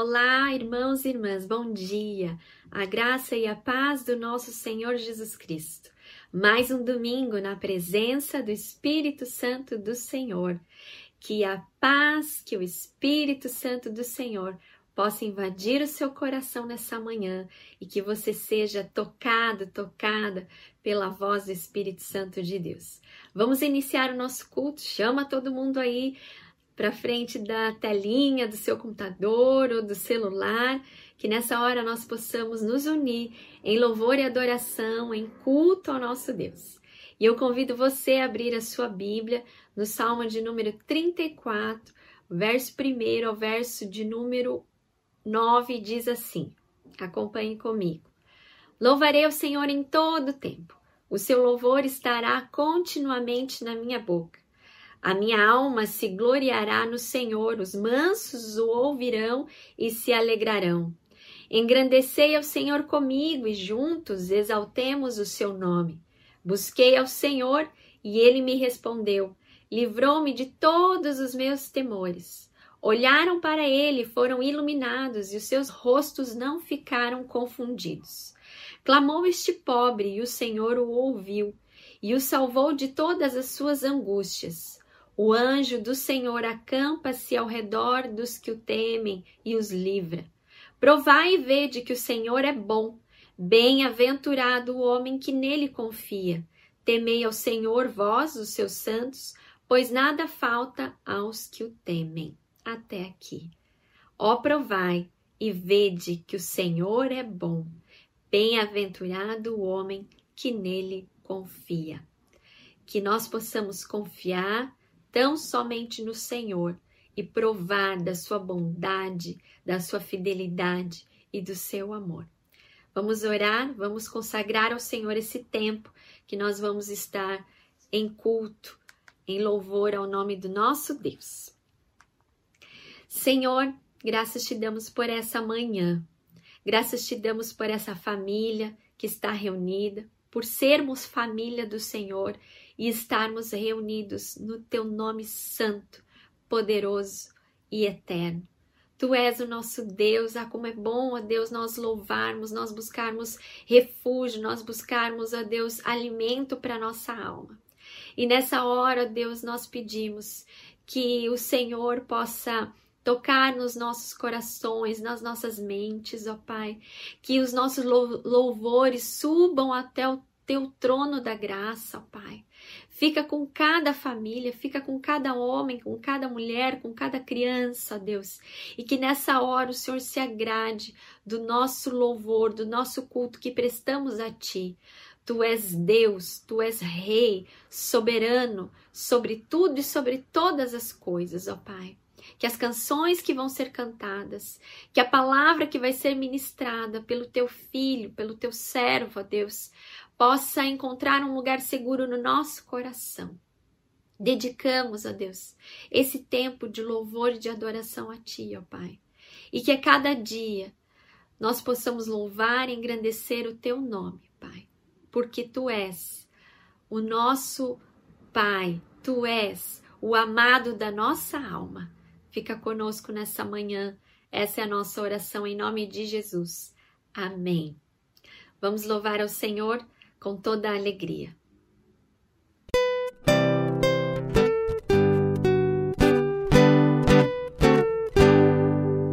Olá, irmãos e irmãs, bom dia. A graça e a paz do nosso Senhor Jesus Cristo. Mais um domingo na presença do Espírito Santo do Senhor. Que a paz, que o Espírito Santo do Senhor possa invadir o seu coração nessa manhã e que você seja tocado, tocada pela voz do Espírito Santo de Deus. Vamos iniciar o nosso culto. Chama todo mundo aí para frente da telinha do seu computador ou do celular, que nessa hora nós possamos nos unir em louvor e adoração, em culto ao nosso Deus. E eu convido você a abrir a sua Bíblia no Salmo de número 34, verso 1 ao verso de número 9, diz assim: acompanhe comigo. Louvarei o Senhor em todo o tempo, o seu louvor estará continuamente na minha boca. A minha alma se gloriará no Senhor, os mansos o ouvirão e se alegrarão. Engrandecei ao Senhor comigo e juntos exaltemos o seu nome. Busquei ao Senhor e ele me respondeu, livrou-me de todos os meus temores. Olharam para ele, foram iluminados e os seus rostos não ficaram confundidos. Clamou este pobre e o Senhor o ouviu e o salvou de todas as suas angústias. O anjo do Senhor acampa-se ao redor dos que o temem e os livra. Provai e vede que o Senhor é bom. Bem-aventurado o homem que nele confia. Temei ao Senhor, vós, os seus santos, pois nada falta aos que o temem. Até aqui. Ó, provai e vede que o Senhor é bom. Bem-aventurado o homem que nele confia. Que nós possamos confiar tão somente no Senhor e provar da sua bondade, da sua fidelidade e do seu amor. Vamos orar, vamos consagrar ao Senhor esse tempo que nós vamos estar em culto, em louvor ao nome do nosso Deus. Senhor, graças te damos por essa manhã, graças te damos por essa família que está reunida, por sermos família do Senhor e estarmos reunidos no teu nome santo, poderoso e eterno. Tu és o nosso Deus, ah, como é bom, ó Deus, nós louvarmos, nós buscarmos refúgio, nós buscarmos, ó Deus, alimento para nossa alma. E nessa hora, ó Deus, nós pedimos que o Senhor possa tocar nos nossos corações, nas nossas mentes, ó Pai, que os nossos louvores subam até o teu trono da graça, ó Pai. Fica com cada família, fica com cada homem, com cada mulher, com cada criança, Deus. E que nessa hora o Senhor se agrade do nosso louvor, do nosso culto que prestamos a Ti. Tu és Deus, tu és Rei, soberano sobre tudo e sobre todas as coisas, ó Pai. Que as canções que vão ser cantadas, que a palavra que vai ser ministrada pelo teu filho, pelo teu servo, ó Deus, possa encontrar um lugar seguro no nosso coração. Dedicamos, ó Deus, esse tempo de louvor e de adoração a Ti, ó Pai. E que a cada dia nós possamos louvar e engrandecer o Teu nome, Pai. Porque Tu és o nosso Pai, Tu és o amado da nossa alma. Fica conosco nessa manhã. Essa é a nossa oração em nome de Jesus. Amém. Vamos louvar ao Senhor com toda a alegria.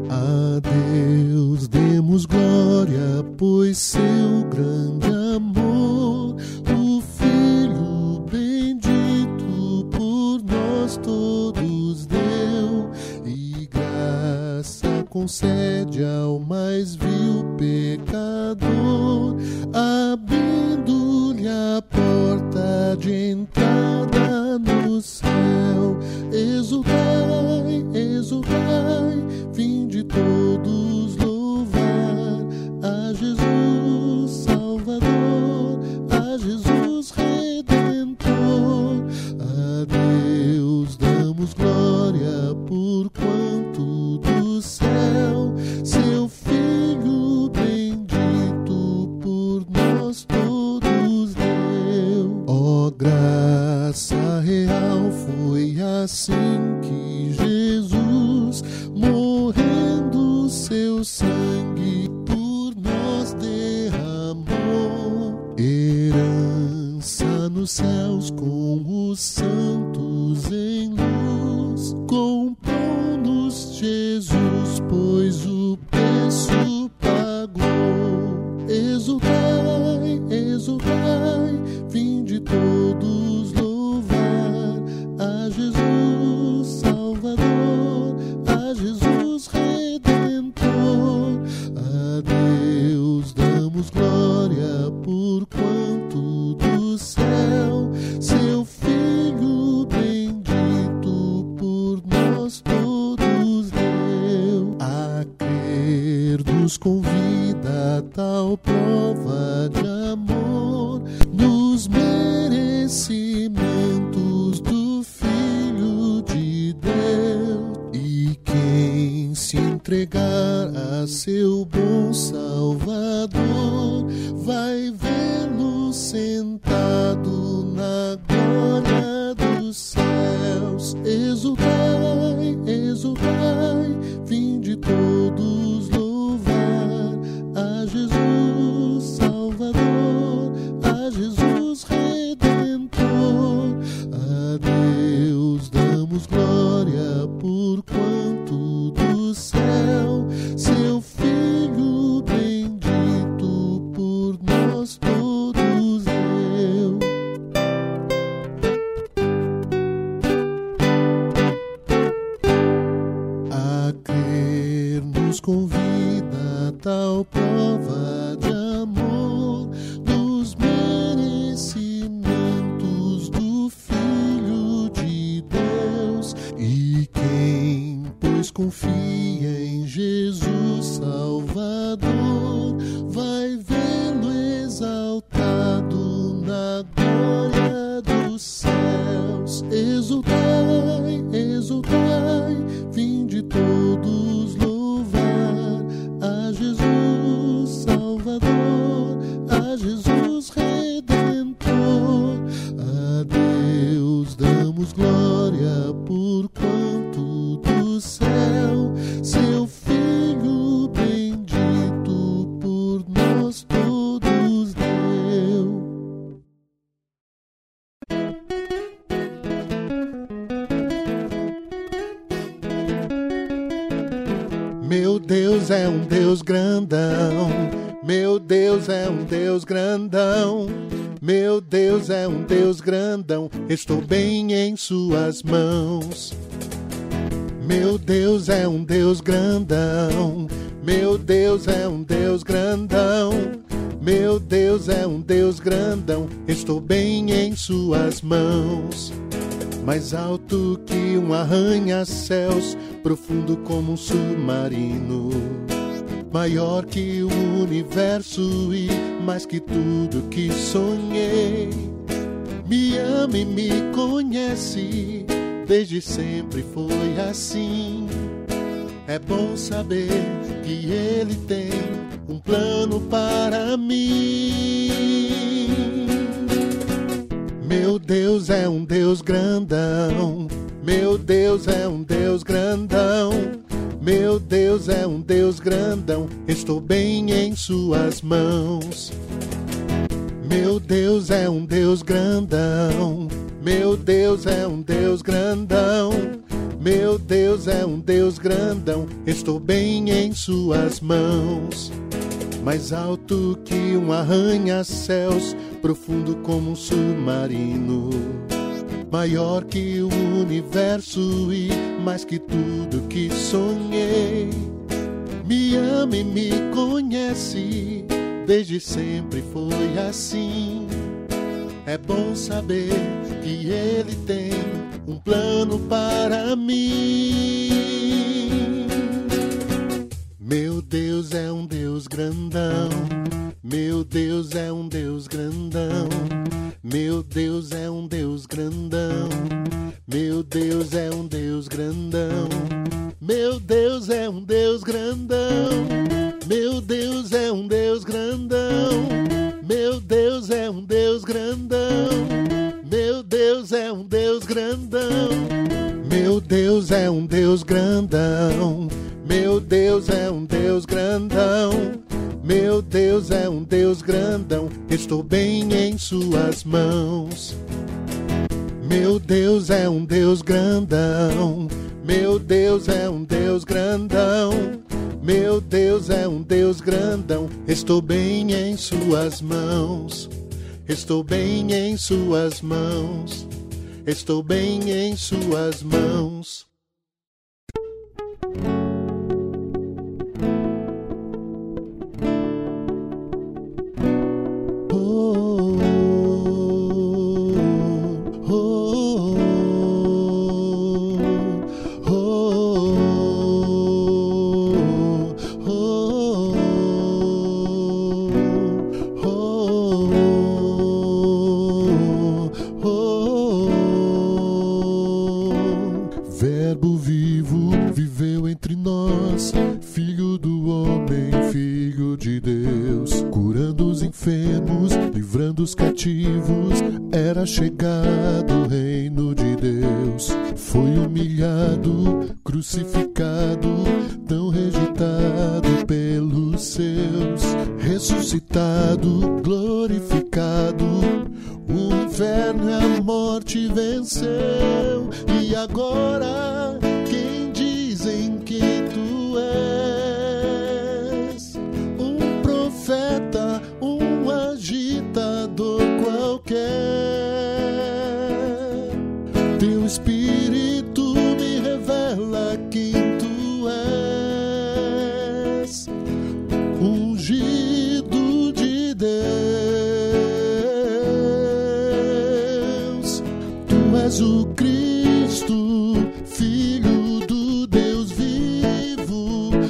A Deus demos glória, pois seu grande amor, o Filho bendito por nós todos deu, e graça concede ao mais vil pecador. imagine assim que Jesus, morrendo seu sangue por nós derramou, herança nos céus com os santos. confio. Estou bem em Suas mãos. Meu Deus é um Deus grandão. Meu Deus é um Deus grandão. Meu Deus é um Deus grandão. Estou bem em Suas mãos. Mais alto que um arranha-céus, profundo como um submarino. Maior que o universo e mais que tudo que sonhei. Me ama e me conhece, desde sempre foi assim. É bom saber que Ele tem um plano para mim. Meu Deus é um Deus grandão. Meu Deus é um Deus grandão. Meu Deus é um Deus grandão. Estou bem em Suas mãos. Mãos. Mais alto que um arranha-céus, profundo como um submarino. Maior que o universo e mais que tudo que sonhei. Me ama e me conhece, desde sempre foi assim. É bom saber que Ele tem um plano para mim. Meu Deus é um Deus grandão. Meu Deus é um Deus grandão. Meu Deus é um Deus grandão. Meu Deus é um Deus grandão. Meu Deus é um Deus grandão. Meu Deus é um Deus grandão. Meu Deus é um Deus grandão. Meu Deus é um Deus grandão. Meu Deus é um Deus grandão. Meu Deus é um Deus grandão. Meu Deus é um Deus grandão. Estou bem em Suas mãos. Meu Deus é um Deus grandão. Meu Deus é um Deus grandão. Meu Deus é um Deus grandão. Estou bem em Suas mãos. Estou bem em Suas mãos. Estou bem em Suas mãos.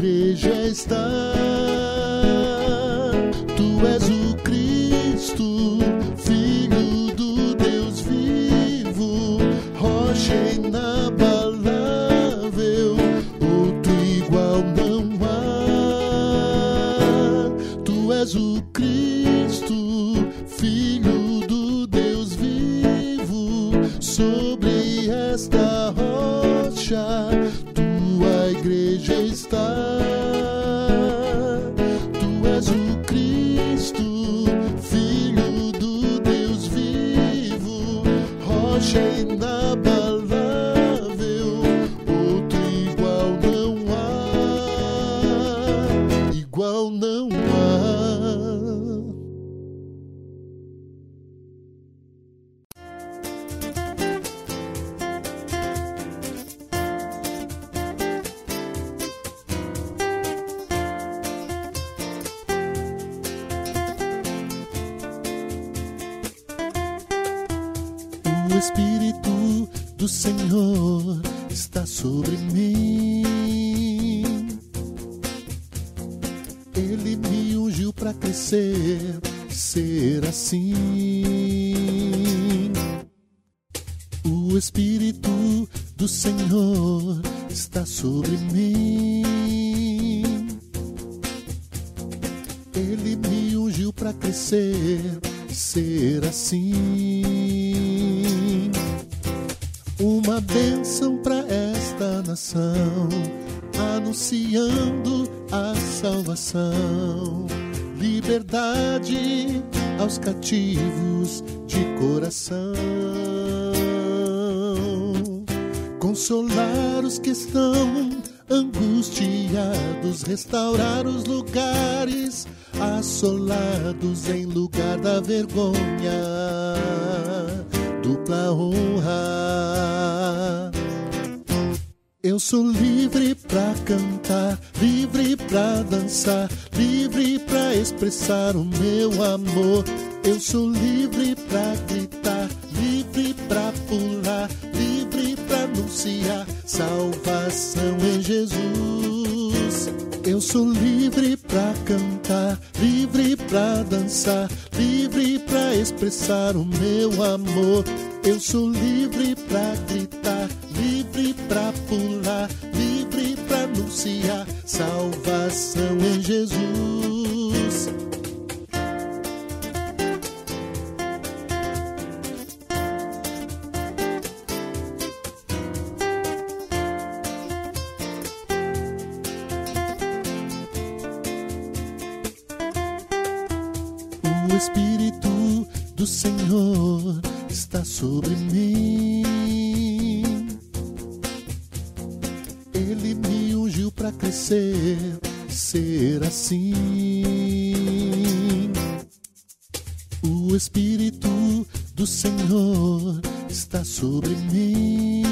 sobre mim. Bênção para esta nação, anunciando a salvação, liberdade aos cativos de coração, consolar os que estão angustiados, restaurar os lugares assolados em lugar da vergonha, dupla honra. Eu sou livre pra cantar, livre pra dançar, livre pra expressar o meu amor. Eu sou livre pra gritar, livre pra pular, livre pra anunciar salvação em Jesus. Eu sou livre pra cantar, livre pra dançar, livre pra expressar o meu amor. Eu sou livre pra gritar, livre pra pular, livre pra anunciar salvação em Jesus. O Espírito do Senhor está sobre está sobre mim.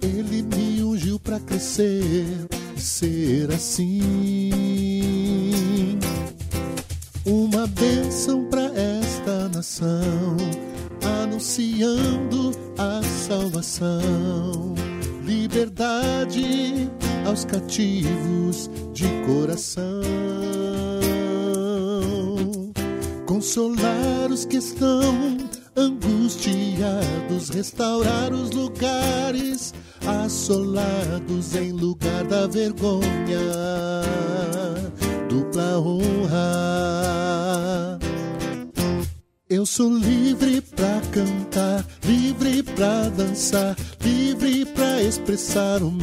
Ele me ungiu para crescer, ser assim. Uma bênção para esta nação, anunciando a salvação, liberdade aos cativos expressar o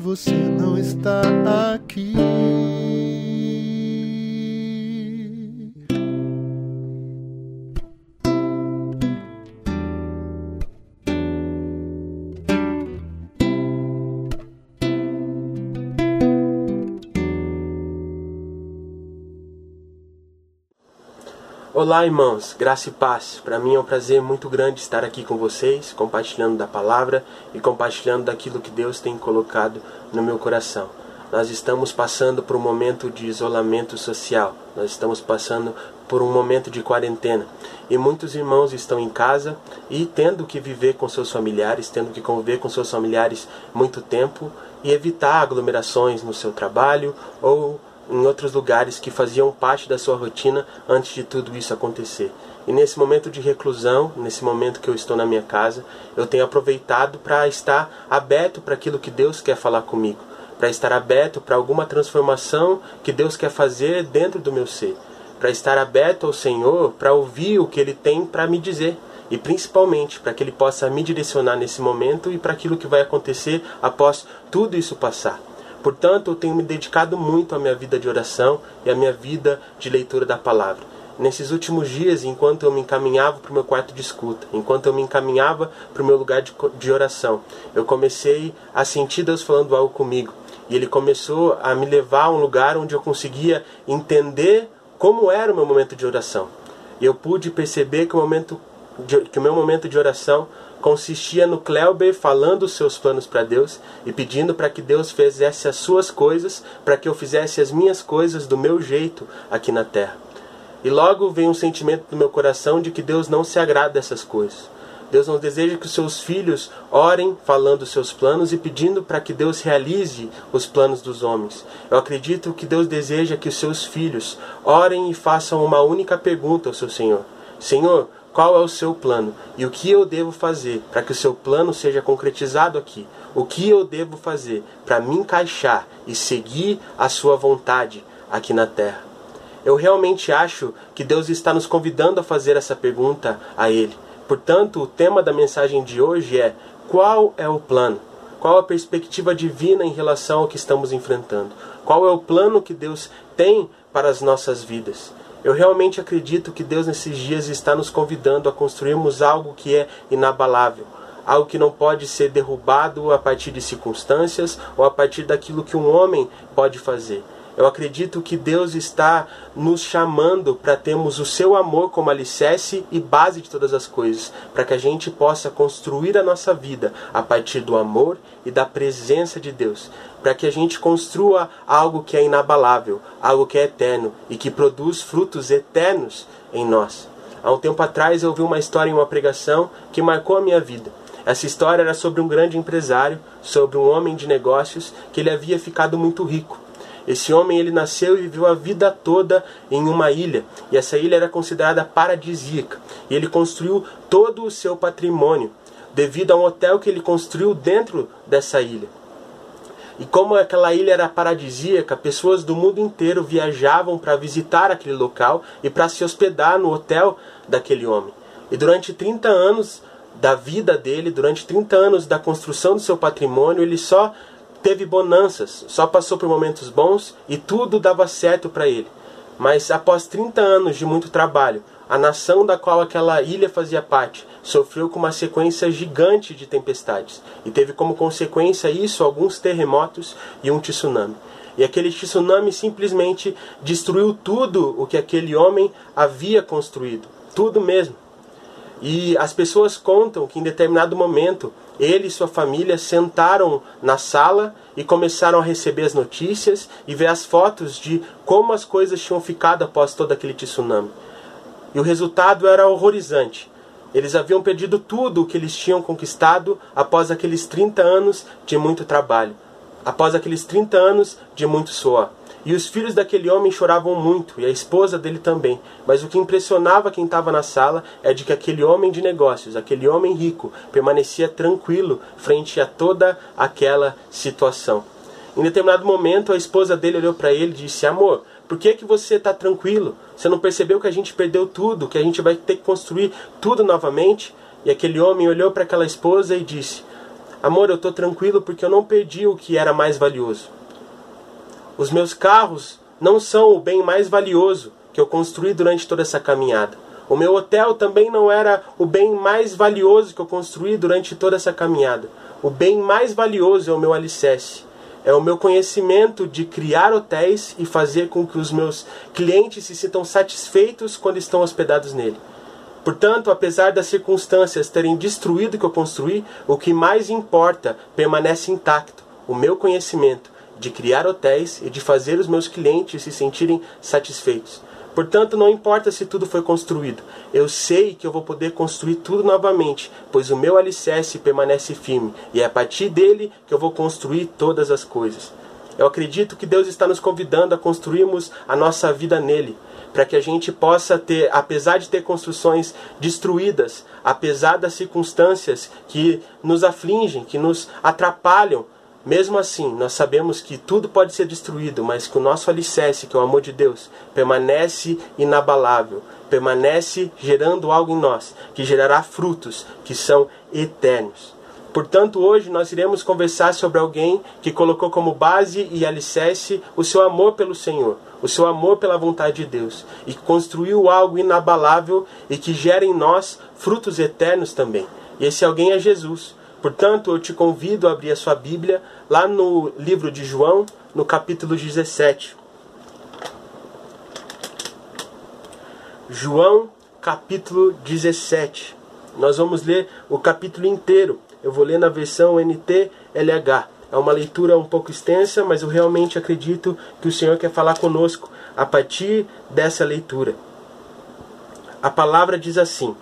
você não está aqui. Olá, irmãos, graça e paz. Para mim é um prazer muito grande estar aqui com vocês, compartilhando da palavra e compartilhando daquilo que Deus tem colocado no meu coração. Nós estamos passando por um momento de isolamento social, nós estamos passando por um momento de quarentena e muitos irmãos estão em casa e tendo que viver com seus familiares, tendo que conviver com seus familiares muito tempo e evitar aglomerações no seu trabalho ou em outros lugares que faziam parte da sua rotina antes de tudo isso acontecer. E nesse momento de reclusão, nesse momento que eu estou na minha casa, eu tenho aproveitado para estar aberto para aquilo que Deus quer falar comigo, para estar aberto para alguma transformação que Deus quer fazer dentro do meu ser, para estar aberto ao Senhor, para ouvir o que Ele tem para me dizer e principalmente para que Ele possa me direcionar nesse momento e para aquilo que vai acontecer após tudo isso passar. Portanto, eu tenho me dedicado muito à minha vida de oração e à minha vida de leitura da palavra. Nesses últimos dias, enquanto eu me encaminhava para o meu quarto de escuta, enquanto eu me encaminhava para o meu lugar de, de oração, eu comecei a sentir Deus falando algo comigo. E Ele começou a me levar a um lugar onde eu conseguia entender como era o meu momento de oração. Eu pude perceber que o, momento de, que o meu momento de oração consistia no Kleuber falando os seus planos para Deus e pedindo para que Deus fizesse as suas coisas, para que eu fizesse as minhas coisas do meu jeito aqui na terra. E logo vem um sentimento no meu coração de que Deus não se agrada dessas coisas. Deus não deseja que os seus filhos orem falando os seus planos e pedindo para que Deus realize os planos dos homens. Eu acredito que Deus deseja que os seus filhos orem e façam uma única pergunta ao seu Senhor: Senhor, qual é o seu plano e o que eu devo fazer para que o seu plano seja concretizado aqui. O que eu devo fazer para me encaixar e seguir a sua vontade aqui na terra. Eu realmente acho que Deus está nos convidando a fazer essa pergunta a Ele. Portanto, o tema da mensagem de hoje é: qual é o plano? Qual a perspectiva divina em relação ao que estamos enfrentando? Qual é o plano que Deus tem para as nossas vidas? Eu realmente acredito que Deus nesses dias está nos convidando a construirmos algo que é inabalável, algo que não pode ser derrubado a partir de circunstâncias ou a partir daquilo que um homem pode fazer. Eu acredito que Deus está nos chamando para termos o seu amor como alicerce e base de todas as coisas, para que a gente possa construir a nossa vida a partir do amor e da presença de Deus, para que a gente construa algo que é inabalável, algo que é eterno e que produz frutos eternos em nós. Há um tempo atrás eu ouvi uma história em uma pregação que marcou a minha vida. Essa história era sobre um grande empresário, sobre um homem de negócios que ele havia ficado muito rico. Esse homem ele nasceu e viveu a vida toda em uma ilha, e essa ilha era considerada paradisíaca. E ele construiu todo o seu patrimônio devido a um hotel que ele construiu dentro dessa ilha. E como aquela ilha era paradisíaca, pessoas do mundo inteiro viajavam para visitar aquele local e para se hospedar no hotel daquele homem. E durante 30 anos da vida dele, durante 30 anos da construção do seu patrimônio, ele só teve bonanças, só passou por momentos bons e tudo dava certo para ele. Mas após 30 anos de muito trabalho, a nação da qual aquela ilha fazia parte sofreu com uma sequência gigante de tempestades e teve como consequência isso alguns terremotos e um tsunami. E aquele tsunami simplesmente destruiu tudo o que aquele homem havia construído, tudo mesmo. E as pessoas contam que em determinado momento ele e sua família sentaram na sala e começaram a receber as notícias e ver as fotos de como as coisas tinham ficado após todo aquele tsunami. E o resultado era horrorizante. Eles haviam perdido tudo o que eles tinham conquistado após aqueles 30 anos de muito trabalho, após aqueles 30 anos de muito suor. E os filhos daquele homem choravam muito, e a esposa dele também. Mas o que impressionava quem estava na sala é de que aquele homem de negócios, aquele homem rico, permanecia tranquilo frente a toda aquela situação. Em determinado momento, a esposa dele olhou para ele e disse: Amor, por que, que você está tranquilo? Você não percebeu que a gente perdeu tudo, que a gente vai ter que construir tudo novamente? E aquele homem olhou para aquela esposa e disse: Amor, eu estou tranquilo porque eu não perdi o que era mais valioso. Os meus carros não são o bem mais valioso que eu construí durante toda essa caminhada. O meu hotel também não era o bem mais valioso que eu construí durante toda essa caminhada. O bem mais valioso é o meu alicerce. É o meu conhecimento de criar hotéis e fazer com que os meus clientes se sintam satisfeitos quando estão hospedados nele. Portanto, apesar das circunstâncias terem destruído o que eu construí, o que mais importa permanece intacto: o meu conhecimento de criar hotéis e de fazer os meus clientes se sentirem satisfeitos. Portanto, não importa se tudo foi construído, eu sei que eu vou poder construir tudo novamente, pois o meu alicerce permanece firme e é a partir dele que eu vou construir todas as coisas. Eu acredito que Deus está nos convidando a construirmos a nossa vida nele, para que a gente possa ter, apesar de ter construções destruídas, apesar das circunstâncias que nos afligem, que nos atrapalham, mesmo assim, nós sabemos que tudo pode ser destruído, mas que o nosso alicerce, que é o amor de Deus, permanece inabalável, permanece gerando algo em nós, que gerará frutos que são eternos. Portanto, hoje nós iremos conversar sobre alguém que colocou como base e alicerce o seu amor pelo Senhor, o seu amor pela vontade de Deus, e construiu algo inabalável e que gera em nós frutos eternos também. E esse alguém é Jesus. Portanto, eu te convido a abrir a sua Bíblia lá no livro de João, no capítulo 17. João, capítulo 17. Nós vamos ler o capítulo inteiro. Eu vou ler na versão NTLH. É uma leitura um pouco extensa, mas eu realmente acredito que o Senhor quer falar conosco a partir dessa leitura. A palavra diz assim: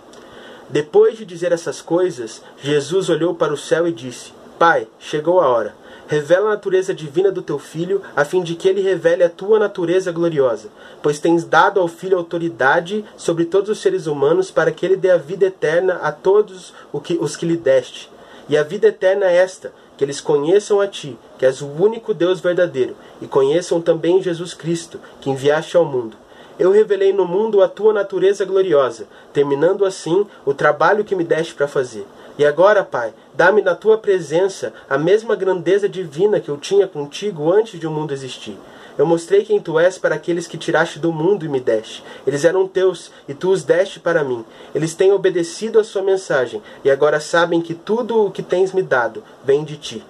depois de dizer essas coisas, Jesus olhou para o céu e disse: Pai, chegou a hora. Revela a natureza divina do teu filho, a fim de que ele revele a tua natureza gloriosa. Pois tens dado ao filho autoridade sobre todos os seres humanos, para que ele dê a vida eterna a todos os que lhe deste. E a vida eterna é esta: que eles conheçam a ti, que és o único Deus verdadeiro, e conheçam também Jesus Cristo, que enviaste ao mundo. Eu revelei no mundo a tua natureza gloriosa, terminando assim o trabalho que me deste para fazer. E agora, Pai, dá-me na tua presença a mesma grandeza divina que eu tinha contigo antes de o mundo existir. Eu mostrei quem tu és para aqueles que tiraste do mundo e me deste. Eles eram teus e tu os deste para mim. Eles têm obedecido a sua mensagem e agora sabem que tudo o que tens me dado vem de ti.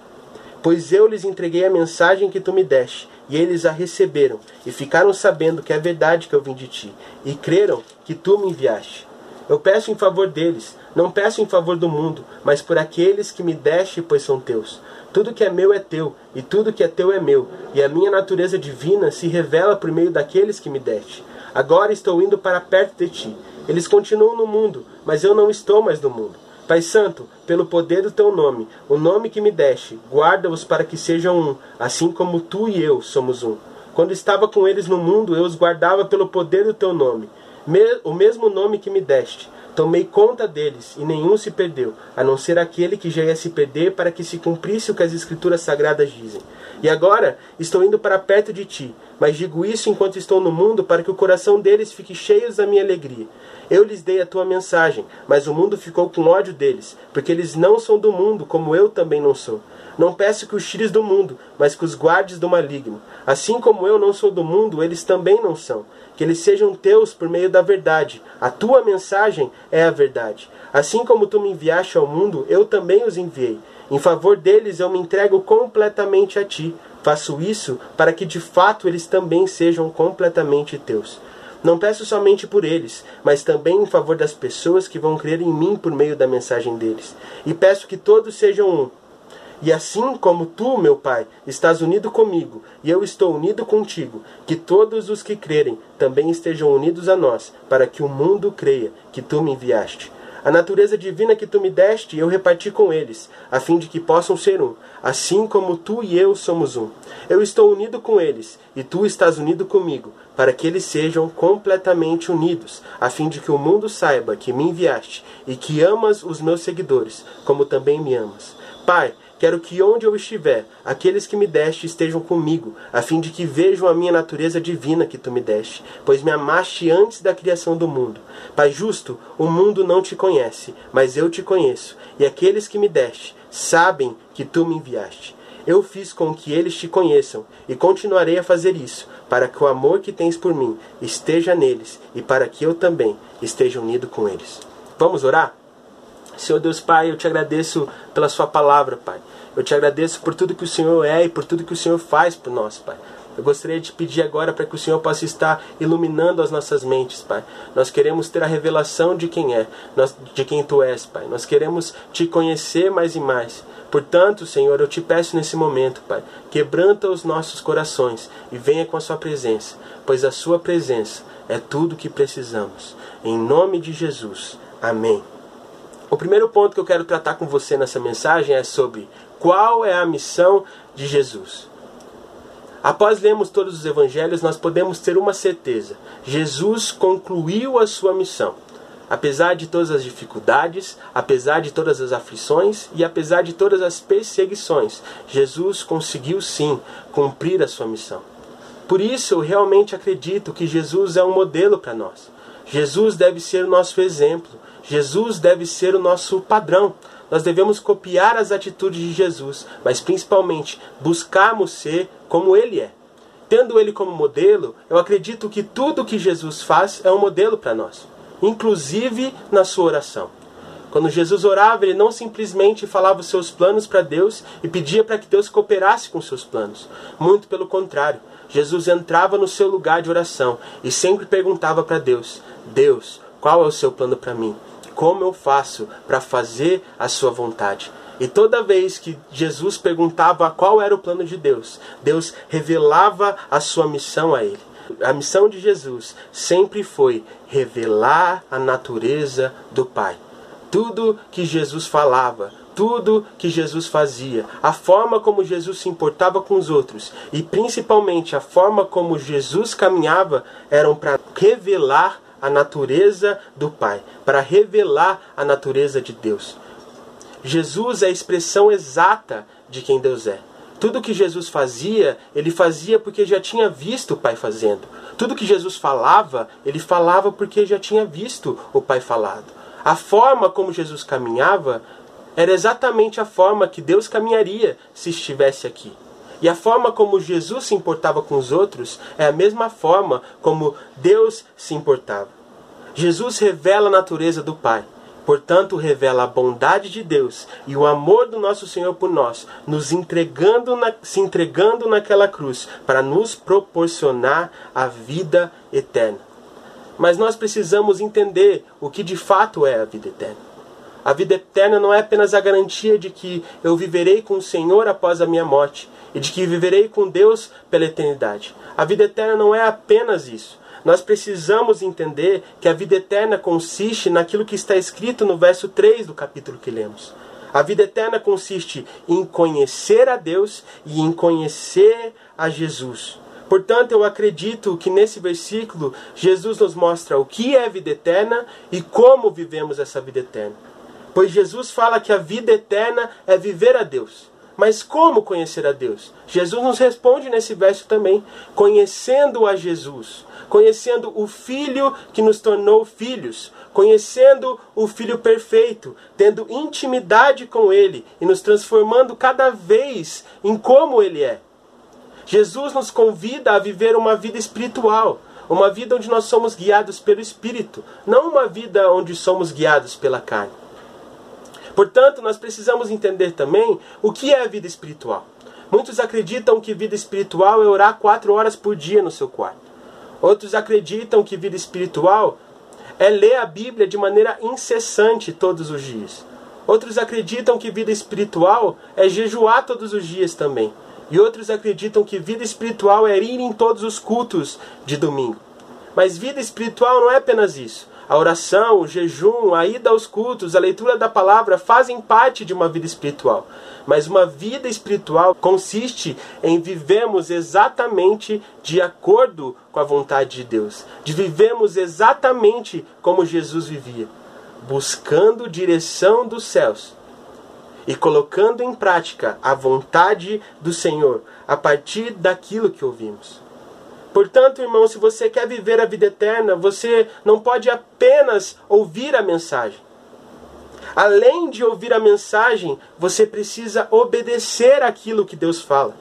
Pois eu lhes entreguei a mensagem que tu me deste, e eles a receberam, e ficaram sabendo que é verdade que eu vim de ti, e creram que tu me enviaste. Eu peço em favor deles, não peço em favor do mundo, mas por aqueles que me deste, pois são teus. Tudo que é meu é teu, e tudo que é teu é meu, e a minha natureza divina se revela por meio daqueles que me deste. Agora estou indo para perto de ti. Eles continuam no mundo, mas eu não estou mais no mundo. Pai Santo, pelo poder do teu nome, o nome que me deste, guarda-os para que sejam um, assim como tu e eu somos um. Quando estava com eles no mundo, eu os guardava pelo poder do teu nome, o mesmo nome que me deste. Tomei conta deles, e nenhum se perdeu, a não ser aquele que já ia se perder para que se cumprisse o que as Escrituras Sagradas dizem. E agora estou indo para perto de ti, mas digo isso enquanto estou no mundo para que o coração deles fique cheio da minha alegria. Eu lhes dei a tua mensagem, mas o mundo ficou com ódio deles, porque eles não são do mundo, como eu também não sou. Não peço que os tires do mundo, mas que os guardes do maligno. Assim como eu não sou do mundo, eles também não são. Que eles sejam teus por meio da verdade. A tua mensagem é a verdade. Assim como tu me enviaste ao mundo, eu também os enviei. Em favor deles eu me entrego completamente a ti. Faço isso para que de fato eles também sejam completamente teus. Não peço somente por eles, mas também em favor das pessoas que vão crer em mim por meio da mensagem deles. E peço que todos sejam um e assim como tu, meu Pai, estás unido comigo, e eu estou unido contigo, que todos os que crerem também estejam unidos a nós, para que o mundo creia que tu me enviaste. A natureza divina que tu me deste, eu reparti com eles, a fim de que possam ser um, assim como tu e eu somos um. Eu estou unido com eles, e tu estás unido comigo, para que eles sejam completamente unidos, a fim de que o mundo saiba que me enviaste e que amas os meus seguidores, como também me amas. Pai, Quero que onde eu estiver, aqueles que me deste estejam comigo, a fim de que vejam a minha natureza divina que tu me deste, pois me amaste antes da criação do mundo. Pai justo, o mundo não te conhece, mas eu te conheço, e aqueles que me deste sabem que tu me enviaste. Eu fiz com que eles te conheçam, e continuarei a fazer isso, para que o amor que tens por mim esteja neles, e para que eu também esteja unido com eles. Vamos orar? Senhor Deus Pai, eu te agradeço pela Sua palavra, Pai. Eu te agradeço por tudo que o Senhor é e por tudo que o Senhor faz por nós, Pai. Eu gostaria de pedir agora para que o Senhor possa estar iluminando as nossas mentes, Pai. Nós queremos ter a revelação de quem é, de quem Tu és, Pai. Nós queremos Te conhecer mais e mais. Portanto, Senhor, eu te peço nesse momento, Pai, quebranta os nossos corações e venha com a Sua presença, pois a Sua presença é tudo o que precisamos. Em nome de Jesus. Amém. O primeiro ponto que eu quero tratar com você nessa mensagem é sobre qual é a missão de Jesus. Após lermos todos os evangelhos, nós podemos ter uma certeza: Jesus concluiu a sua missão. Apesar de todas as dificuldades, apesar de todas as aflições e apesar de todas as perseguições, Jesus conseguiu sim cumprir a sua missão. Por isso, eu realmente acredito que Jesus é um modelo para nós. Jesus deve ser o nosso exemplo. Jesus deve ser o nosso padrão. Nós devemos copiar as atitudes de Jesus, mas principalmente buscarmos ser como ele é. Tendo ele como modelo, eu acredito que tudo que Jesus faz é um modelo para nós, inclusive na sua oração. Quando Jesus orava, ele não simplesmente falava os seus planos para Deus e pedia para que Deus cooperasse com seus planos. Muito pelo contrário, Jesus entrava no seu lugar de oração e sempre perguntava para Deus: Deus, qual é o seu plano para mim? Como eu faço para fazer a sua vontade? E toda vez que Jesus perguntava qual era o plano de Deus, Deus revelava a sua missão a ele. A missão de Jesus sempre foi revelar a natureza do Pai. Tudo que Jesus falava, tudo que Jesus fazia, a forma como Jesus se importava com os outros e principalmente a forma como Jesus caminhava eram para revelar a natureza do Pai, para revelar a natureza de Deus. Jesus é a expressão exata de quem Deus é. Tudo que Jesus fazia, ele fazia porque já tinha visto o Pai fazendo. Tudo que Jesus falava, ele falava porque já tinha visto o Pai falado. A forma como Jesus caminhava era exatamente a forma que Deus caminharia se estivesse aqui. E a forma como Jesus se importava com os outros é a mesma forma como Deus se importava. Jesus revela a natureza do Pai. Portanto, revela a bondade de Deus e o amor do nosso Senhor por nós, nos entregando na, se entregando naquela cruz para nos proporcionar a vida eterna. Mas nós precisamos entender o que de fato é a vida eterna. A vida eterna não é apenas a garantia de que eu viverei com o Senhor após a minha morte e de que viverei com Deus pela eternidade. A vida eterna não é apenas isso. Nós precisamos entender que a vida eterna consiste naquilo que está escrito no verso 3 do capítulo que lemos. A vida eterna consiste em conhecer a Deus e em conhecer a Jesus. Portanto, eu acredito que nesse versículo Jesus nos mostra o que é vida eterna e como vivemos essa vida eterna. Pois Jesus fala que a vida eterna é viver a Deus. Mas como conhecer a Deus? Jesus nos responde nesse verso também: conhecendo a Jesus, conhecendo o Filho que nos tornou filhos, conhecendo o Filho perfeito, tendo intimidade com Ele e nos transformando cada vez em como Ele é. Jesus nos convida a viver uma vida espiritual, uma vida onde nós somos guiados pelo Espírito, não uma vida onde somos guiados pela carne. Portanto, nós precisamos entender também o que é a vida espiritual. Muitos acreditam que vida espiritual é orar quatro horas por dia no seu quarto. Outros acreditam que vida espiritual é ler a Bíblia de maneira incessante todos os dias. Outros acreditam que vida espiritual é jejuar todos os dias também. E outros acreditam que vida espiritual é ir em todos os cultos de domingo. Mas vida espiritual não é apenas isso. A oração, o jejum, a ida aos cultos, a leitura da palavra fazem parte de uma vida espiritual. Mas uma vida espiritual consiste em vivermos exatamente de acordo com a vontade de Deus, de vivermos exatamente como Jesus vivia, buscando direção dos céus e colocando em prática a vontade do Senhor a partir daquilo que ouvimos. Portanto, irmão, se você quer viver a vida eterna, você não pode apenas ouvir a mensagem. Além de ouvir a mensagem, você precisa obedecer aquilo que Deus fala.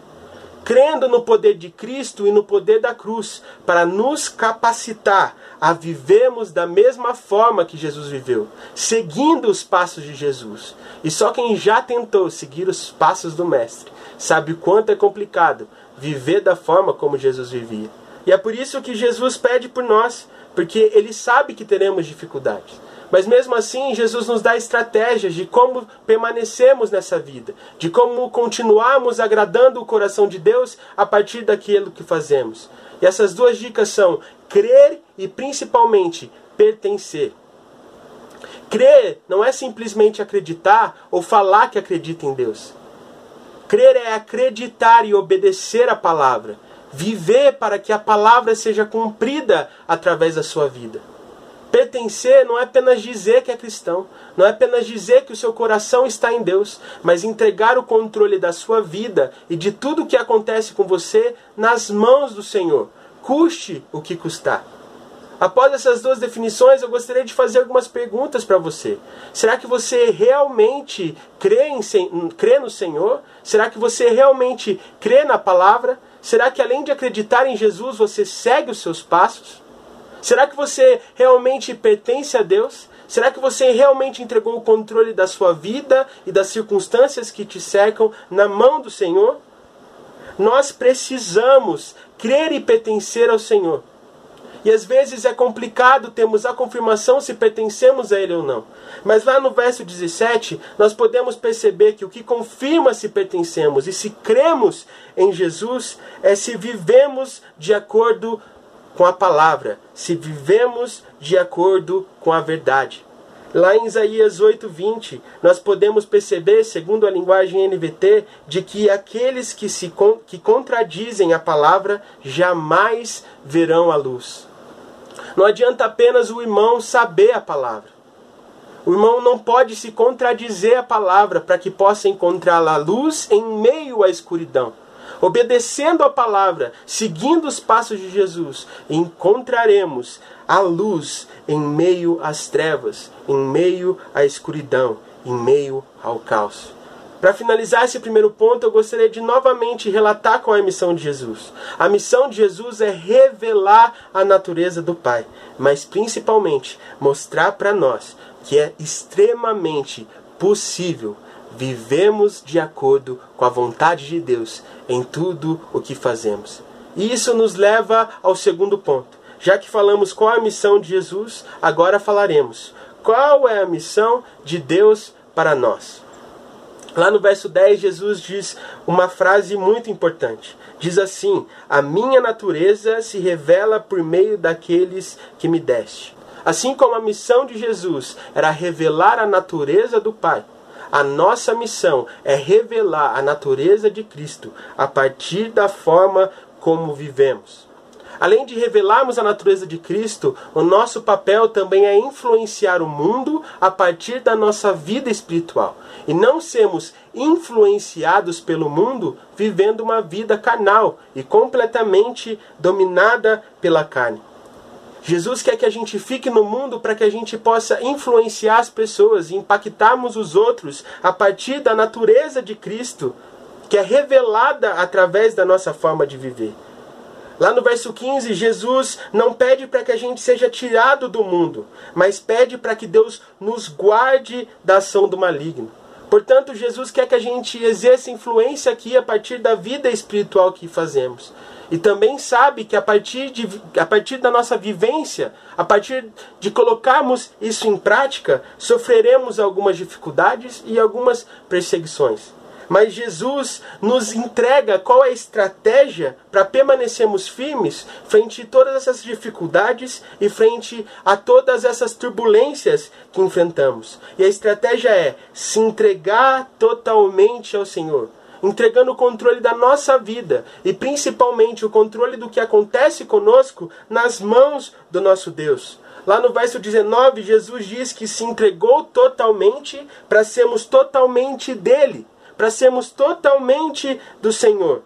Crendo no poder de Cristo e no poder da cruz, para nos capacitar a vivermos da mesma forma que Jesus viveu, seguindo os passos de Jesus. E só quem já tentou seguir os passos do Mestre sabe o quanto é complicado viver da forma como Jesus vivia. E é por isso que Jesus pede por nós, porque ele sabe que teremos dificuldades. Mas mesmo assim, Jesus nos dá estratégias de como permanecemos nessa vida, de como continuarmos agradando o coração de Deus a partir daquilo que fazemos. E essas duas dicas são crer e principalmente pertencer. Crer não é simplesmente acreditar ou falar que acredita em Deus. Crer é acreditar e obedecer a palavra viver para que a palavra seja cumprida através da sua vida. Pertencer não é apenas dizer que é cristão, não é apenas dizer que o seu coração está em Deus, mas entregar o controle da sua vida e de tudo o que acontece com você nas mãos do Senhor, custe o que custar. Após essas duas definições, eu gostaria de fazer algumas perguntas para você. Será que você realmente crê, em, crê no Senhor? Será que você realmente crê na palavra? Será que além de acreditar em Jesus, você segue os seus passos? Será que você realmente pertence a Deus? Será que você realmente entregou o controle da sua vida e das circunstâncias que te cercam na mão do Senhor? Nós precisamos crer e pertencer ao Senhor. E às vezes é complicado termos a confirmação se pertencemos a Ele ou não. Mas lá no verso 17, nós podemos perceber que o que confirma se pertencemos e se cremos em Jesus é se vivemos de acordo com a palavra, se vivemos de acordo com a verdade. Lá em Isaías 8:20, nós podemos perceber, segundo a linguagem NVT, de que aqueles que se que contradizem a palavra jamais verão a luz. Não adianta apenas o irmão saber a palavra. O irmão não pode se contradizer a palavra para que possa encontrar a luz em meio à escuridão. Obedecendo a palavra, seguindo os passos de Jesus, encontraremos a luz em meio às trevas, em meio à escuridão. em meio ao caos. Para finalizar esse primeiro ponto, eu gostaria de novamente relatar qual é a missão de Jesus. A missão de Jesus é revelar a natureza do Pai, mas principalmente mostrar para nós que é extremamente possível vivemos de acordo com a vontade de Deus em tudo o que fazemos. E isso nos leva ao segundo ponto. Já que falamos qual é a missão de Jesus, agora falaremos qual é a missão de Deus para nós. Lá no verso 10, Jesus diz uma frase muito importante. Diz assim: A minha natureza se revela por meio daqueles que me deste. Assim como a missão de Jesus era revelar a natureza do Pai, a nossa missão é revelar a natureza de Cristo a partir da forma como vivemos. Além de revelarmos a natureza de Cristo, o nosso papel também é influenciar o mundo a partir da nossa vida espiritual e não sermos influenciados pelo mundo vivendo uma vida carnal e completamente dominada pela carne. Jesus quer que a gente fique no mundo para que a gente possa influenciar as pessoas e impactarmos os outros a partir da natureza de Cristo, que é revelada através da nossa forma de viver. Lá no verso 15, Jesus não pede para que a gente seja tirado do mundo, mas pede para que Deus nos guarde da ação do maligno. Portanto, Jesus quer que a gente exerça influência aqui a partir da vida espiritual que fazemos. E também sabe que a partir, de, a partir da nossa vivência, a partir de colocarmos isso em prática, sofreremos algumas dificuldades e algumas perseguições. Mas Jesus nos entrega qual é a estratégia para permanecermos firmes frente a todas essas dificuldades e frente a todas essas turbulências que enfrentamos. E a estratégia é se entregar totalmente ao Senhor entregando o controle da nossa vida e principalmente o controle do que acontece conosco nas mãos do nosso Deus. Lá no verso 19, Jesus diz que se entregou totalmente para sermos totalmente dele para sermos totalmente do Senhor.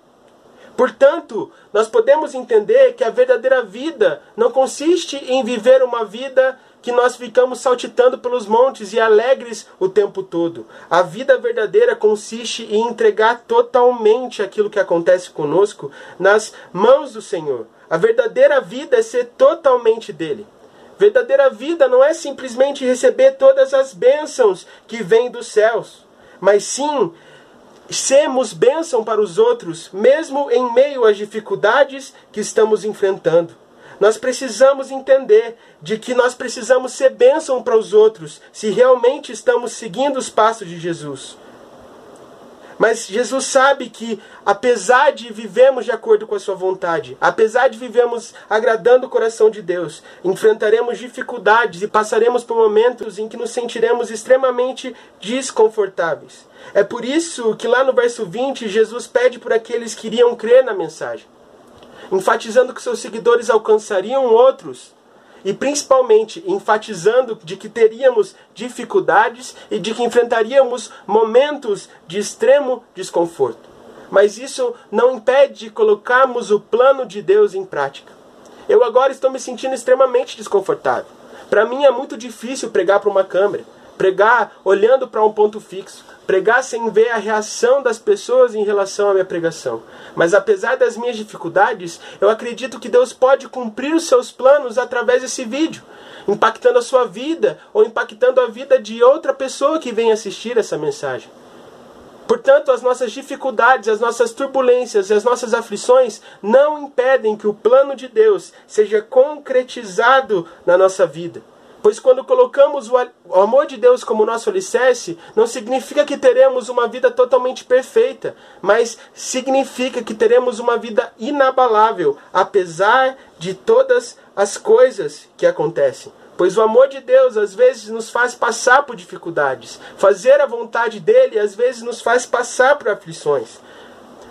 Portanto, nós podemos entender que a verdadeira vida não consiste em viver uma vida que nós ficamos saltitando pelos montes e alegres o tempo todo. A vida verdadeira consiste em entregar totalmente aquilo que acontece conosco nas mãos do Senhor. A verdadeira vida é ser totalmente dele. Verdadeira vida não é simplesmente receber todas as bênçãos que vêm dos céus, mas sim sermos bênção para os outros, mesmo em meio às dificuldades que estamos enfrentando. Nós precisamos entender de que nós precisamos ser bênção para os outros se realmente estamos seguindo os passos de Jesus. Mas Jesus sabe que, apesar de vivemos de acordo com a sua vontade, apesar de vivemos agradando o coração de Deus, enfrentaremos dificuldades e passaremos por momentos em que nos sentiremos extremamente desconfortáveis. É por isso que lá no verso 20, Jesus pede por aqueles que iriam crer na mensagem, enfatizando que seus seguidores alcançariam outros e principalmente enfatizando de que teríamos dificuldades e de que enfrentaríamos momentos de extremo desconforto. Mas isso não impede de colocarmos o plano de Deus em prática. Eu agora estou me sentindo extremamente desconfortável. Para mim é muito difícil pregar para uma câmera, pregar olhando para um ponto fixo pregar sem ver a reação das pessoas em relação à minha pregação. Mas apesar das minhas dificuldades, eu acredito que Deus pode cumprir os seus planos através desse vídeo, impactando a sua vida ou impactando a vida de outra pessoa que vem assistir essa mensagem. Portanto, as nossas dificuldades, as nossas turbulências e as nossas aflições não impedem que o plano de Deus seja concretizado na nossa vida. Pois quando colocamos o amor de Deus como nosso alicerce, não significa que teremos uma vida totalmente perfeita, mas significa que teremos uma vida inabalável, apesar de todas as coisas que acontecem. Pois o amor de Deus às vezes nos faz passar por dificuldades. Fazer a vontade dele às vezes nos faz passar por aflições.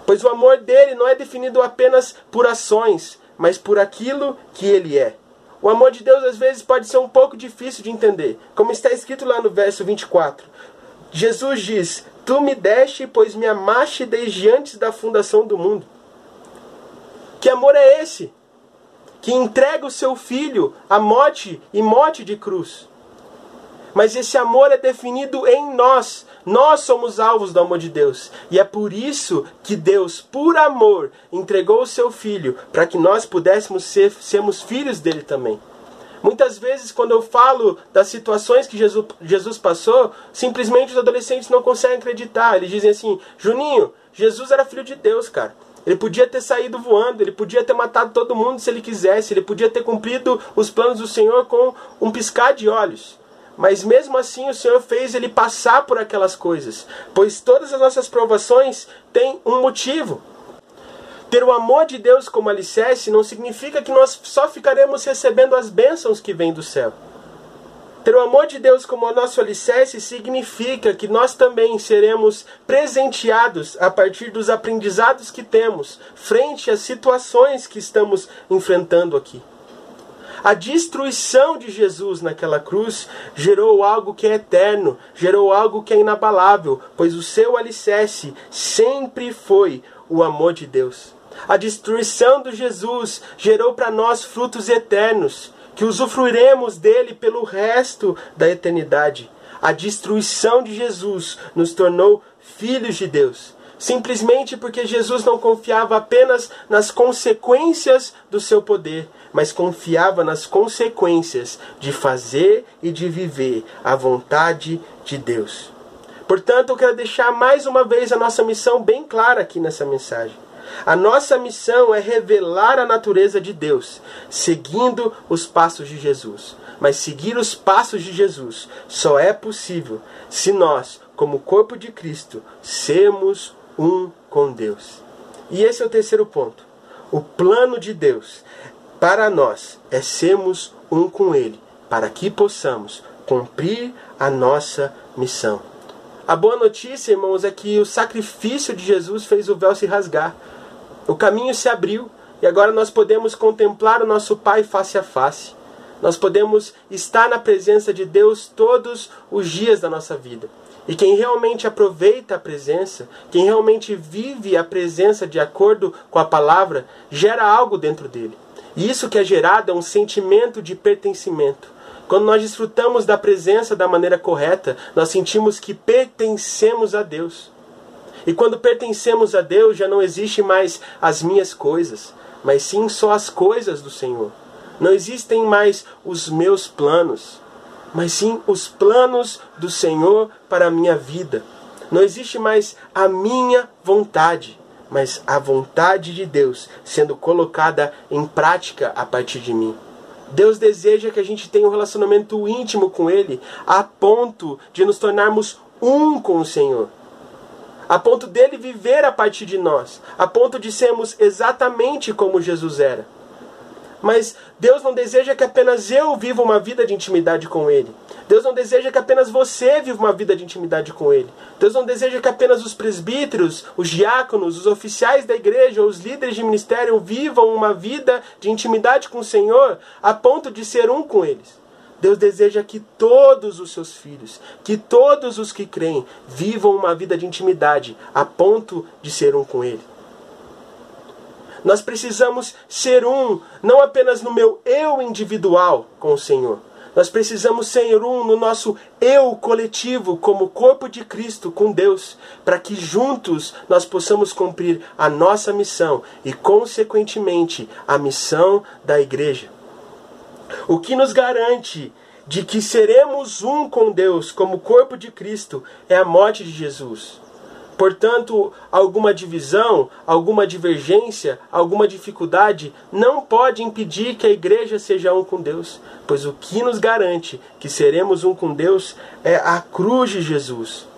Pois o amor dele não é definido apenas por ações, mas por aquilo que ele é. O amor de Deus às vezes pode ser um pouco difícil de entender, como está escrito lá no verso 24. Jesus diz: Tu me deste, pois me amaste desde antes da fundação do mundo. Que amor é esse? Que entrega o seu filho à morte e morte de cruz. Mas esse amor é definido em nós. Nós somos alvos do amor de Deus. E é por isso que Deus, por amor, entregou o seu filho para que nós pudéssemos ser sermos filhos dele também. Muitas vezes, quando eu falo das situações que Jesus, Jesus passou, simplesmente os adolescentes não conseguem acreditar. Eles dizem assim: Juninho, Jesus era filho de Deus, cara. Ele podia ter saído voando, ele podia ter matado todo mundo se ele quisesse, ele podia ter cumprido os planos do Senhor com um piscar de olhos. Mas mesmo assim o Senhor fez ele passar por aquelas coisas, pois todas as nossas provações têm um motivo. Ter o amor de Deus como alicerce não significa que nós só ficaremos recebendo as bênçãos que vêm do céu. Ter o amor de Deus como nosso alicerce significa que nós também seremos presenteados a partir dos aprendizados que temos frente às situações que estamos enfrentando aqui. A destruição de Jesus naquela cruz gerou algo que é eterno, gerou algo que é inabalável, pois o seu alicerce sempre foi o amor de Deus. A destruição de Jesus gerou para nós frutos eternos que usufruiremos dele pelo resto da eternidade. A destruição de Jesus nos tornou filhos de Deus, simplesmente porque Jesus não confiava apenas nas consequências do seu poder, mas confiava nas consequências de fazer e de viver a vontade de Deus. Portanto, eu quero deixar mais uma vez a nossa missão bem clara aqui nessa mensagem. A nossa missão é revelar a natureza de Deus, seguindo os passos de Jesus. Mas seguir os passos de Jesus só é possível se nós, como corpo de Cristo, sermos um com Deus. E esse é o terceiro ponto. O plano de Deus para nós é sermos um com Ele, para que possamos cumprir a nossa missão. A boa notícia, irmãos, é que o sacrifício de Jesus fez o véu se rasgar. O caminho se abriu e agora nós podemos contemplar o nosso Pai face a face. Nós podemos estar na presença de Deus todos os dias da nossa vida. E quem realmente aproveita a presença, quem realmente vive a presença de acordo com a palavra, gera algo dentro dele. E isso que é gerado é um sentimento de pertencimento. Quando nós desfrutamos da presença da maneira correta, nós sentimos que pertencemos a Deus. E quando pertencemos a Deus, já não existe mais as minhas coisas, mas sim só as coisas do Senhor. Não existem mais os meus planos, mas sim os planos do Senhor para a minha vida. Não existe mais a minha vontade, mas a vontade de Deus sendo colocada em prática a partir de mim. Deus deseja que a gente tenha um relacionamento íntimo com Ele, a ponto de nos tornarmos um com o Senhor a ponto dele viver a partir de nós, a ponto de sermos exatamente como Jesus era. Mas Deus não deseja que apenas eu viva uma vida de intimidade com Ele. Deus não deseja que apenas você viva uma vida de intimidade com Ele. Deus não deseja que apenas os presbíteros, os diáconos, os oficiais da igreja, os líderes de ministério vivam uma vida de intimidade com o Senhor a ponto de ser um com eles. Deus deseja que todos os seus filhos, que todos os que creem, vivam uma vida de intimidade a ponto de ser um com Ele. Nós precisamos ser um, não apenas no meu eu individual com o Senhor. Nós precisamos ser um no nosso eu coletivo, como corpo de Cristo com Deus, para que juntos nós possamos cumprir a nossa missão e, consequentemente, a missão da igreja. O que nos garante de que seremos um com Deus como corpo de Cristo é a morte de Jesus. Portanto, alguma divisão, alguma divergência, alguma dificuldade não pode impedir que a igreja seja um com Deus, pois o que nos garante que seremos um com Deus é a cruz de Jesus.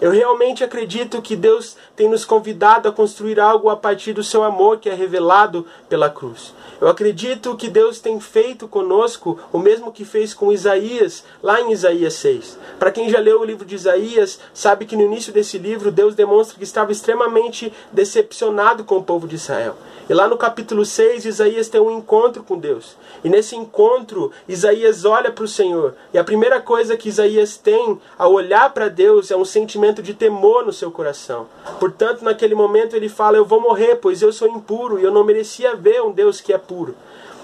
Eu realmente acredito que Deus tem nos convidado a construir algo a partir do seu amor que é revelado pela cruz. Eu acredito que Deus tem feito conosco o mesmo que fez com Isaías, lá em Isaías 6. Para quem já leu o livro de Isaías, sabe que no início desse livro Deus demonstra que estava extremamente decepcionado com o povo de Israel. E lá no capítulo 6, Isaías tem um encontro com Deus. E nesse encontro, Isaías olha para o Senhor. E a primeira coisa que Isaías tem ao olhar para Deus é um sentimento de temor no seu coração. Portanto, naquele momento ele fala: Eu vou morrer, pois eu sou impuro e eu não merecia ver um Deus que é puro.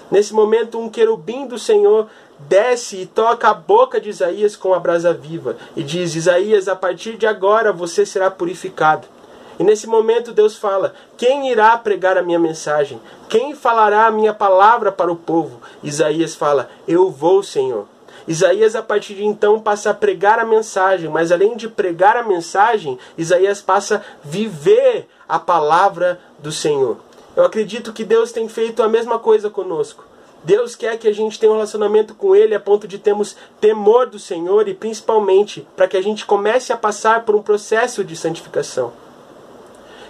Nesse momento, um querubim do Senhor desce e toca a boca de Isaías com a brasa viva e diz: Isaías, a partir de agora você será purificado. E nesse momento Deus fala: Quem irá pregar a minha mensagem? Quem falará a minha palavra para o povo? Isaías fala: Eu vou, Senhor. Isaías, a partir de então, passa a pregar a mensagem, mas além de pregar a mensagem, Isaías passa a viver a palavra do Senhor. Eu acredito que Deus tem feito a mesma coisa conosco. Deus quer que a gente tenha um relacionamento com Ele a ponto de termos temor do Senhor e principalmente para que a gente comece a passar por um processo de santificação.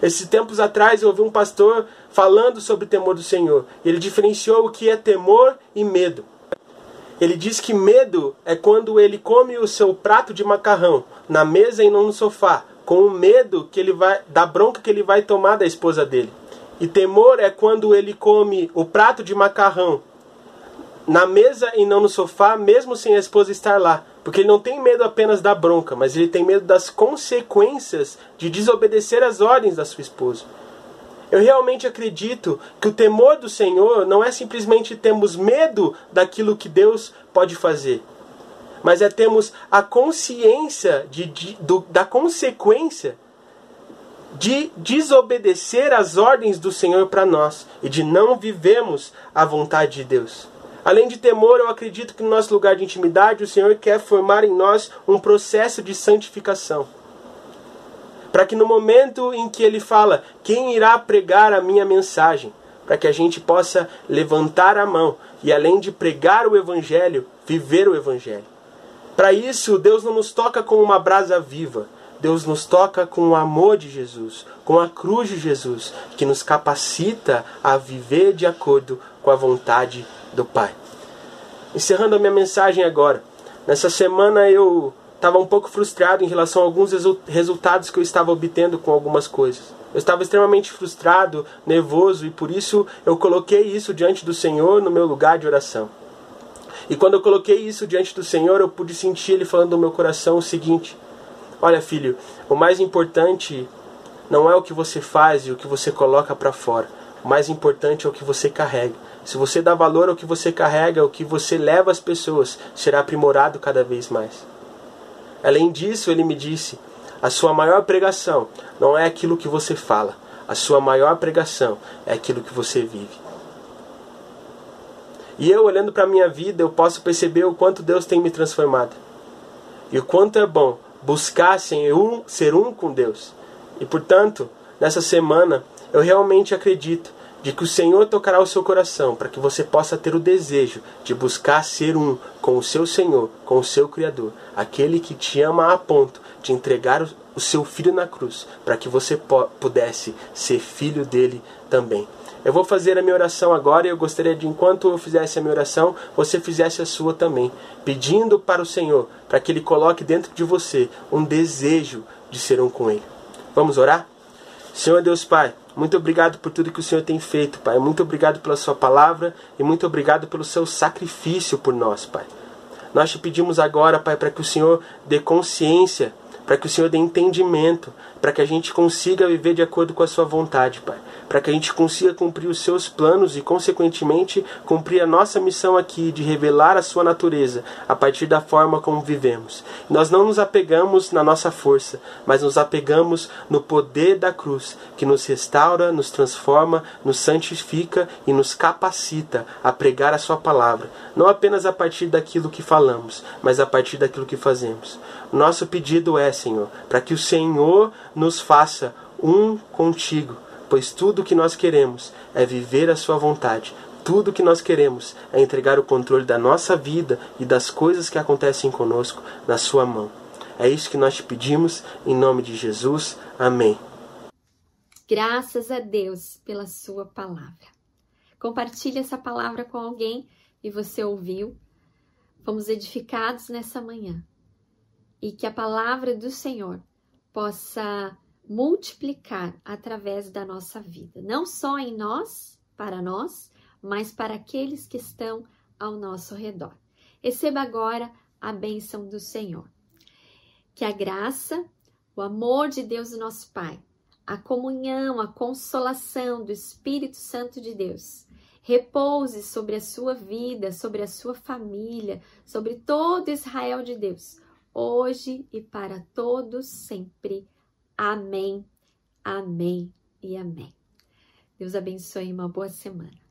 Esses tempos atrás eu ouvi um pastor falando sobre o temor do Senhor. Ele diferenciou o que é temor e medo. Ele diz que medo é quando ele come o seu prato de macarrão na mesa e não no sofá, com o medo que ele vai da bronca que ele vai tomar da esposa dele. E temor é quando ele come o prato de macarrão na mesa e não no sofá, mesmo sem a esposa estar lá. Porque ele não tem medo apenas da bronca, mas ele tem medo das consequências de desobedecer às ordens da sua esposa. Eu realmente acredito que o temor do Senhor não é simplesmente termos medo daquilo que Deus pode fazer, mas é termos a consciência de, de do, da consequência de desobedecer às ordens do Senhor para nós e de não vivemos a vontade de Deus. Além de temor, eu acredito que no nosso lugar de intimidade, o Senhor quer formar em nós um processo de santificação. Para que no momento em que Ele fala, quem irá pregar a minha mensagem? Para que a gente possa levantar a mão e, além de pregar o Evangelho, viver o Evangelho. Para isso, Deus não nos toca com uma brasa viva, Deus nos toca com o amor de Jesus, com a cruz de Jesus, que nos capacita a viver de acordo com a vontade do Pai. Encerrando a minha mensagem agora. Nessa semana eu estava um pouco frustrado em relação a alguns resultados que eu estava obtendo com algumas coisas. Eu estava extremamente frustrado, nervoso e por isso eu coloquei isso diante do Senhor no meu lugar de oração. E quando eu coloquei isso diante do Senhor, eu pude sentir Ele falando no meu coração o seguinte: Olha, filho, o mais importante não é o que você faz e o que você coloca para fora. O mais importante é o que você carrega. Se você dá valor ao que você carrega, ao que você leva às pessoas, será aprimorado cada vez mais. Além disso, ele me disse: a sua maior pregação não é aquilo que você fala, a sua maior pregação é aquilo que você vive. E eu, olhando para a minha vida, eu posso perceber o quanto Deus tem me transformado. E o quanto é bom buscar ser um, ser um com Deus. E portanto, nessa semana, eu realmente acredito de que o Senhor tocará o seu coração para que você possa ter o desejo de buscar ser um com o seu Senhor, com o seu Criador, aquele que te ama a ponto de entregar o seu filho na cruz, para que você pudesse ser filho dele também. Eu vou fazer a minha oração agora e eu gostaria de, enquanto eu fizesse a minha oração, você fizesse a sua também, pedindo para o Senhor, para que Ele coloque dentro de você um desejo de ser um com Ele. Vamos orar? Senhor Deus Pai, muito obrigado por tudo que o Senhor tem feito, Pai. Muito obrigado pela Sua palavra e muito obrigado pelo seu sacrifício por nós, Pai. Nós te pedimos agora, Pai, para que o Senhor dê consciência, para que o Senhor dê entendimento, para que a gente consiga viver de acordo com a Sua vontade, Pai para que a gente consiga cumprir os seus planos e, consequentemente, cumprir a nossa missão aqui de revelar a sua natureza a partir da forma como vivemos. Nós não nos apegamos na nossa força, mas nos apegamos no poder da cruz, que nos restaura, nos transforma, nos santifica e nos capacita a pregar a sua palavra, não apenas a partir daquilo que falamos, mas a partir daquilo que fazemos. Nosso pedido é, Senhor, para que o Senhor nos faça um contigo pois tudo o que nós queremos é viver a Sua vontade. Tudo o que nós queremos é entregar o controle da nossa vida e das coisas que acontecem conosco na Sua mão. É isso que nós te pedimos, em nome de Jesus. Amém. Graças a Deus pela Sua palavra. Compartilhe essa palavra com alguém e você ouviu. Fomos edificados nessa manhã e que a palavra do Senhor possa multiplicar através da nossa vida, não só em nós, para nós, mas para aqueles que estão ao nosso redor. Receba agora a bênção do Senhor. Que a graça, o amor de Deus, nosso Pai, a comunhão, a consolação do Espírito Santo de Deus repouse sobre a sua vida, sobre a sua família, sobre todo Israel de Deus, hoje e para todos sempre. Amém, amém e amém. Deus abençoe uma boa semana.